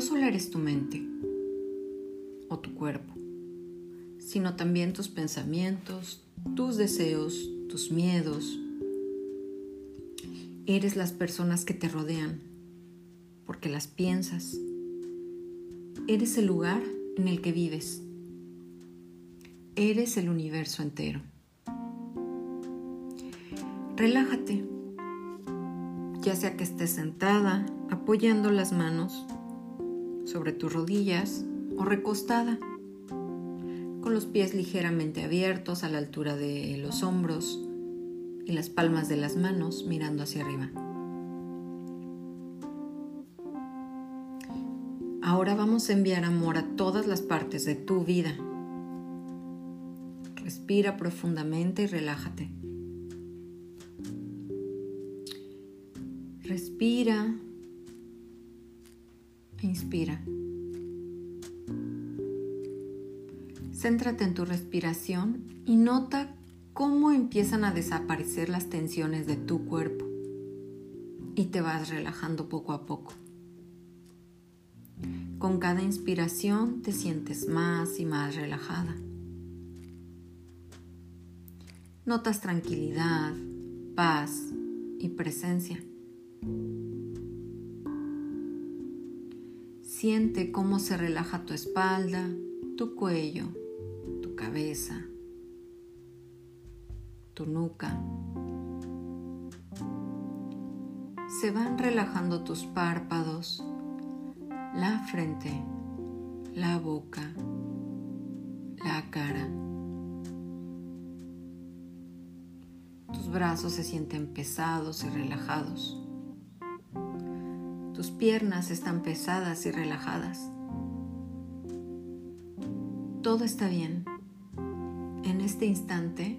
no solo eres tu mente o tu cuerpo, sino también tus pensamientos, tus deseos, tus miedos. Eres las personas que te rodean, porque las piensas. Eres el lugar en el que vives. Eres el universo entero. Relájate, ya sea que estés sentada, apoyando las manos sobre tus rodillas o recostada, con los pies ligeramente abiertos a la altura de los hombros y las palmas de las manos mirando hacia arriba. Ahora vamos a enviar amor a todas las partes de tu vida. Respira profundamente y relájate. Respira. Inspira. Céntrate en tu respiración y nota cómo empiezan a desaparecer las tensiones de tu cuerpo y te vas relajando poco a poco. Con cada inspiración te sientes más y más relajada. Notas tranquilidad, paz y presencia. Siente cómo se relaja tu espalda, tu cuello, tu cabeza, tu nuca. Se van relajando tus párpados, la frente, la boca, la cara. Tus brazos se sienten pesados y relajados. Tus piernas están pesadas y relajadas. Todo está bien. En este instante,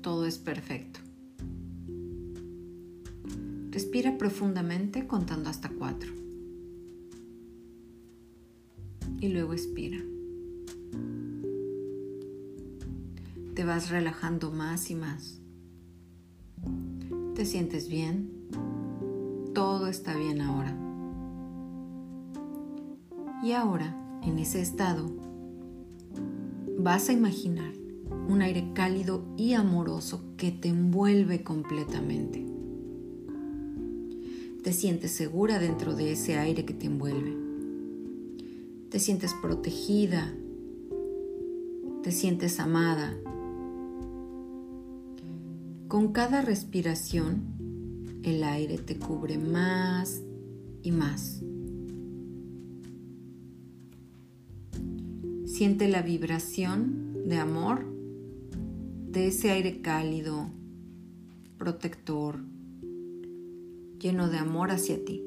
todo es perfecto. Respira profundamente contando hasta cuatro. y luego expira. Te vas relajando más y más. Te sientes bien. Todo está bien ahora. Y ahora, en ese estado, vas a imaginar un aire cálido y amoroso que te envuelve completamente. Te sientes segura dentro de ese aire que te envuelve te sientes protegida, te sientes amada. Con cada respiración, el aire te cubre más y más. Siente la vibración de amor de ese aire cálido, protector, lleno de amor hacia ti.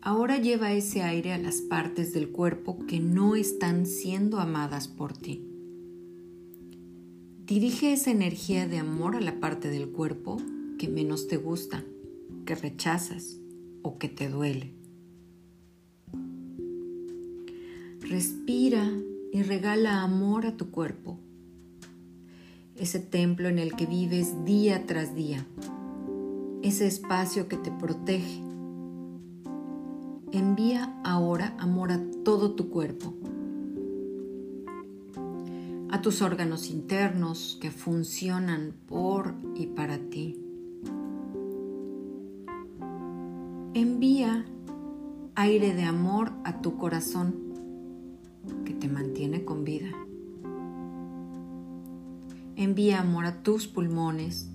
Ahora lleva ese aire a las partes del cuerpo que no están siendo amadas por ti. Dirige esa energía de amor a la parte del cuerpo que menos te gusta, que rechazas o que te duele. Respira y regala amor a tu cuerpo, ese templo en el que vives día tras día, ese espacio que te protege. Envía ahora amor a todo tu cuerpo, a tus órganos internos que funcionan por y para ti. Envía aire de amor a tu corazón que te mantiene con vida. Envía amor a tus pulmones,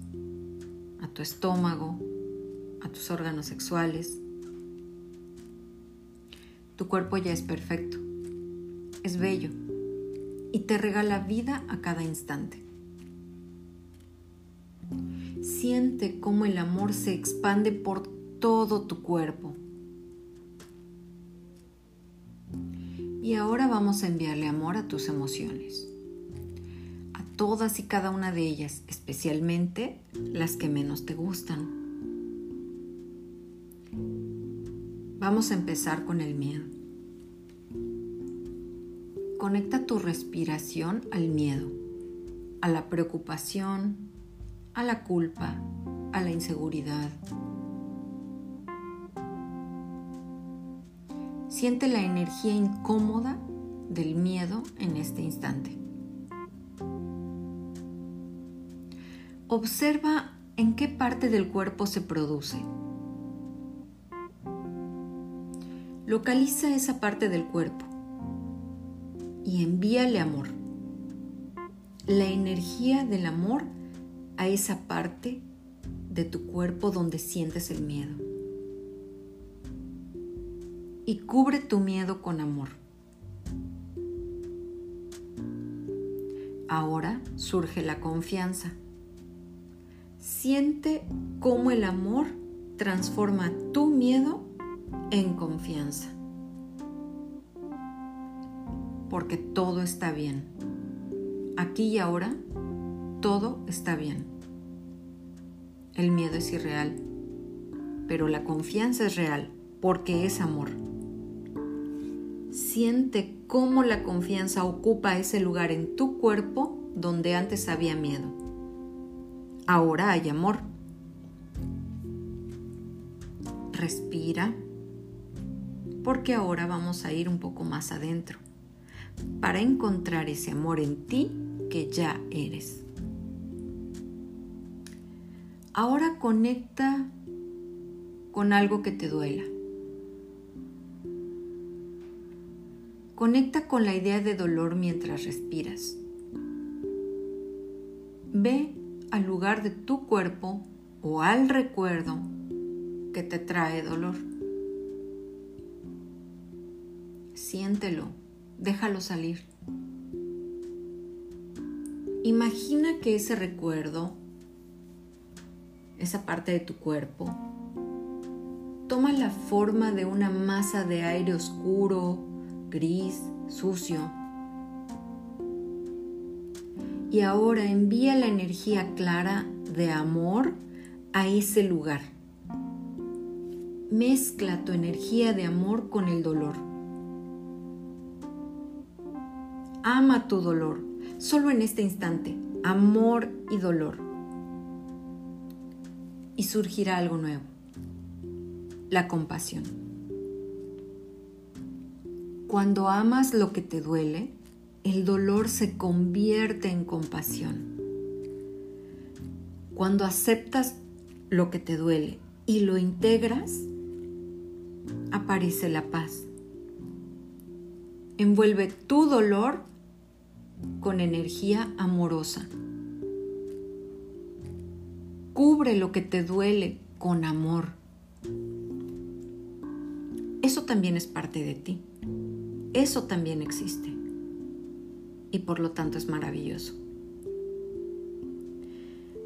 a tu estómago, a tus órganos sexuales, tu cuerpo ya es perfecto, es bello y te regala vida a cada instante. Siente cómo el amor se expande por todo tu cuerpo. Y ahora vamos a enviarle amor a tus emociones, a todas y cada una de ellas, especialmente las que menos te gustan. Vamos a empezar con el miedo. Conecta tu respiración al miedo, a la preocupación, a la culpa, a la inseguridad. Siente la energía incómoda del miedo en este instante. Observa en qué parte del cuerpo se produce. Localiza esa parte del cuerpo y envíale amor. La energía del amor a esa parte de tu cuerpo donde sientes el miedo. Y cubre tu miedo con amor. Ahora surge la confianza. Siente cómo el amor transforma tu miedo en confianza. Porque todo está bien. Aquí y ahora, todo está bien. El miedo es irreal, pero la confianza es real porque es amor. Siente cómo la confianza ocupa ese lugar en tu cuerpo donde antes había miedo. Ahora hay amor. Respira, porque ahora vamos a ir un poco más adentro para encontrar ese amor en ti que ya eres. Ahora conecta con algo que te duela. Conecta con la idea de dolor mientras respiras. Ve al lugar de tu cuerpo o al recuerdo que te trae dolor. Siéntelo, déjalo salir. Imagina que ese recuerdo esa parte de tu cuerpo. Toma la forma de una masa de aire oscuro, gris, sucio. Y ahora envía la energía clara de amor a ese lugar. Mezcla tu energía de amor con el dolor. Ama tu dolor, solo en este instante, amor y dolor y surgirá algo nuevo, la compasión. Cuando amas lo que te duele, el dolor se convierte en compasión. Cuando aceptas lo que te duele y lo integras, aparece la paz. Envuelve tu dolor con energía amorosa. Cubre lo que te duele con amor. Eso también es parte de ti. Eso también existe. Y por lo tanto es maravilloso.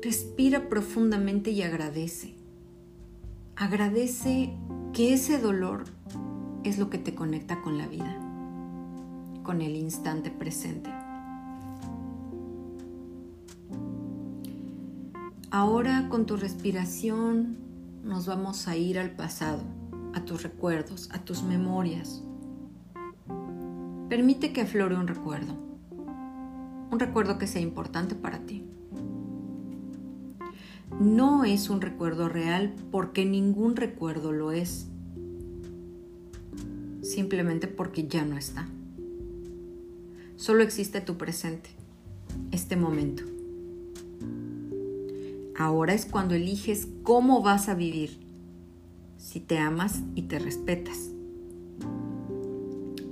Respira profundamente y agradece. Agradece que ese dolor es lo que te conecta con la vida, con el instante presente. Ahora con tu respiración nos vamos a ir al pasado, a tus recuerdos, a tus memorias. Permite que aflore un recuerdo, un recuerdo que sea importante para ti. No es un recuerdo real porque ningún recuerdo lo es, simplemente porque ya no está. Solo existe tu presente, este momento. Ahora es cuando eliges cómo vas a vivir, si te amas y te respetas.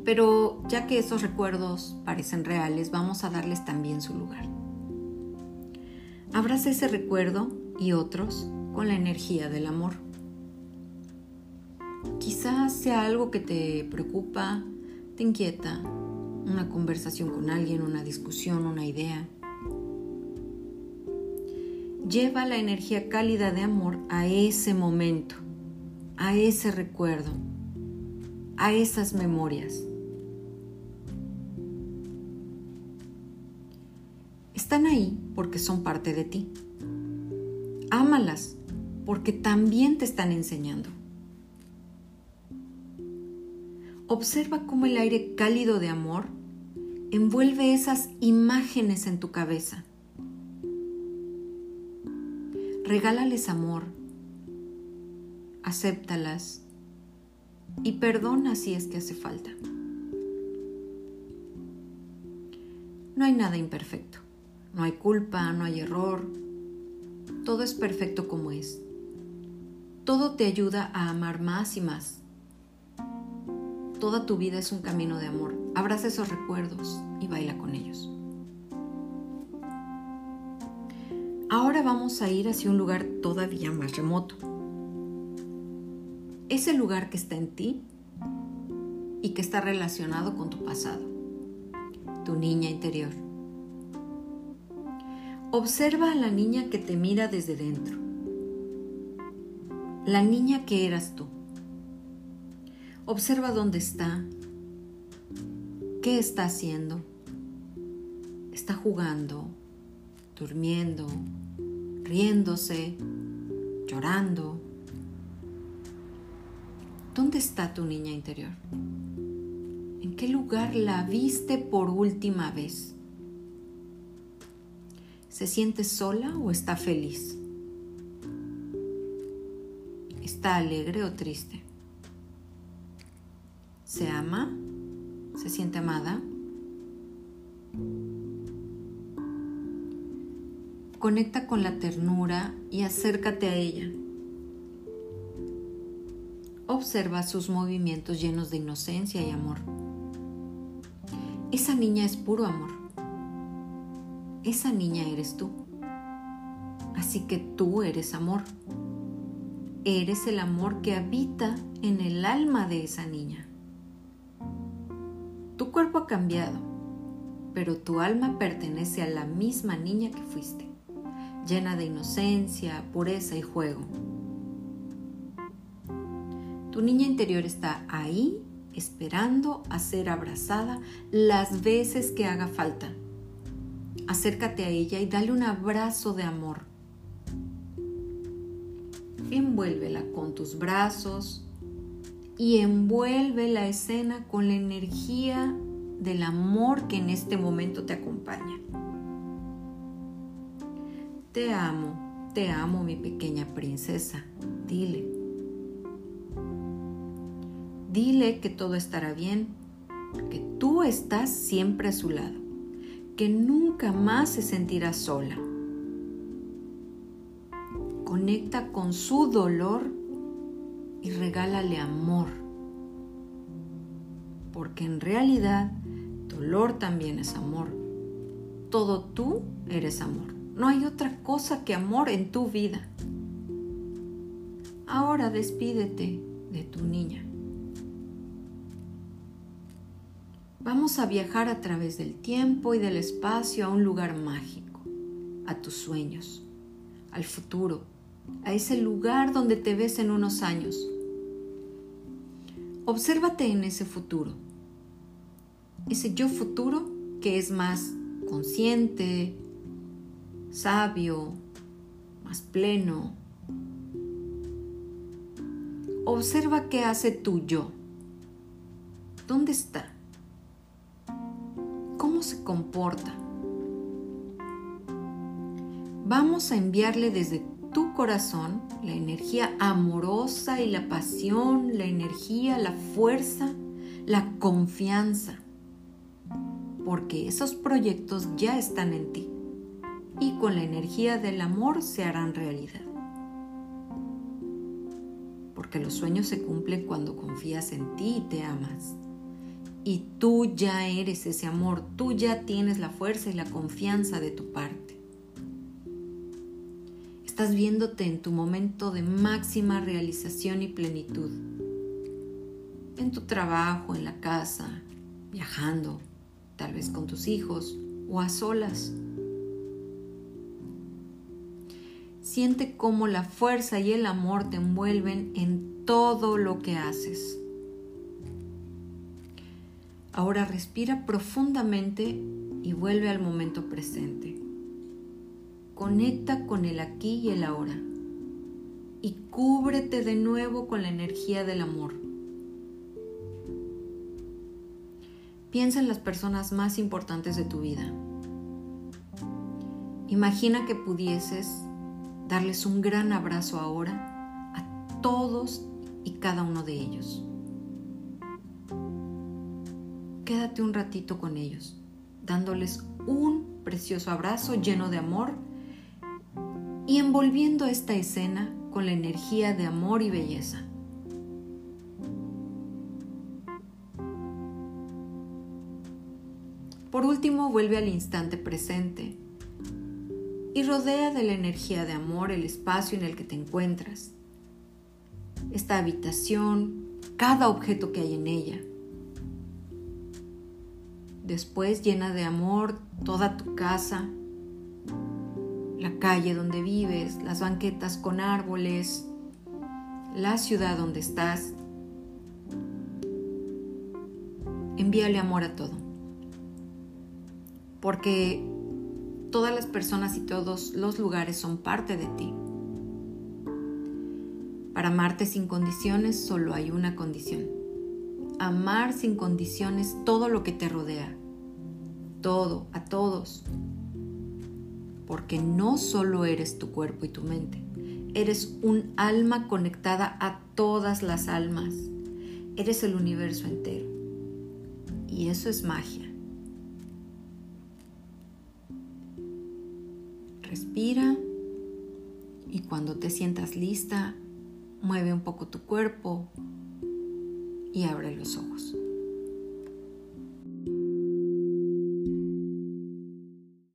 Pero ya que esos recuerdos parecen reales, vamos a darles también su lugar. Abraza ese recuerdo y otros con la energía del amor. Quizás sea algo que te preocupa, te inquieta, una conversación con alguien, una discusión, una idea lleva la energía cálida de amor a ese momento, a ese recuerdo, a esas memorias. Están ahí porque son parte de ti. Ámalas porque también te están enseñando. Observa cómo el aire cálido de amor envuelve esas imágenes en tu cabeza regálales amor, acéptalas y perdona si es que hace falta. No hay nada imperfecto, no hay culpa, no hay error, todo es perfecto como es. Todo te ayuda a amar más y más. Toda tu vida es un camino de amor. Abraza esos recuerdos y baila con ellos. Ahora vamos a ir hacia un lugar todavía más remoto. Ese lugar que está en ti y que está relacionado con tu pasado, tu niña interior. Observa a la niña que te mira desde dentro, la niña que eras tú. Observa dónde está, qué está haciendo. Está jugando, durmiendo, riéndose, llorando. ¿Dónde está tu niña interior? ¿En qué lugar la viste por última vez? ¿Se siente sola o está feliz? ¿Está alegre o triste? ¿Se ama? ¿Se siente amada? Conecta con la ternura y acércate a ella. Observa sus movimientos llenos de inocencia y amor. Esa niña es puro amor. Esa niña eres tú. Así que tú eres amor. Eres el amor que habita en el alma de esa niña. Tu cuerpo ha cambiado, pero tu alma pertenece a la misma niña que fuiste, llena de inocencia, pureza y juego. Tu niña interior está ahí esperando a ser abrazada las veces que haga falta. Acércate a ella y dale un abrazo de amor. Envuélvela con tus brazos, y envuelve la escena con la energía del amor que en este momento te acompaña. Te amo, te amo mi pequeña princesa, dile. Dile que todo estará bien, que tú estás siempre a su lado, que nunca más se sentirá sola. Conecta con su dolor y regálale amor. Porque en realidad dolor también es amor. Todo tú eres amor. No hay otra cosa que amor en tu vida. Ahora despídete de tu niña. Vamos a viajar a través del tiempo y del espacio a un lugar mágico, a tus sueños, al futuro, a ese lugar donde te ves en unos años, Obsérvate en ese futuro, ese yo futuro que es más consciente, sabio, más pleno. Observa qué hace tu yo. ¿Dónde está? ¿Cómo se comporta? Vamos a enviarle desde tu corazón la energía amorosa y la pasión, la energía, la fuerza, la confianza, porque esos proyectos ya están en ti y con la energía del amor se harán realidad. Porque los sueños se cumplen cuando confías en ti y te amas. Y tú ya eres ese amor, tú ya tienes la fuerza y la confianza de tu parte. Estás viéndote en tu momento de máxima realización y plenitud. En tu trabajo, en la casa, viajando, tal vez con tus hijos o a solas. Siente cómo la fuerza y el amor te envuelven en todo lo que haces. Ahora respira profundamente y vuelve al momento presente. Conecta con el aquí y el ahora y cúbrete de nuevo con la energía del amor. Piensa en las personas más importantes de tu vida. Imagina que pudieses darles un gran abrazo ahora a todos y cada uno de ellos. Quédate un ratito con ellos, dándoles un precioso abrazo lleno de amor y envolviendo esta escena con la energía de amor y belleza. Por último, vuelve al instante presente y rodea de la energía de amor el espacio en el que te encuentras, esta habitación, cada objeto que hay en ella. Después llena de amor toda tu casa, la calle donde vives, las banquetas con árboles, la ciudad donde estás. Envíale amor a todo. Porque todas las personas y todos los lugares son parte de ti. Para amarte sin condiciones solo hay una condición. Amar sin condiciones todo lo que te rodea. Todo, a todos. Porque no solo eres tu cuerpo y tu mente. Eres un alma conectada a todas las almas. Eres el universo entero. Y eso es magia. Respira y cuando te sientas lista, mueve un poco tu cuerpo y abre los ojos.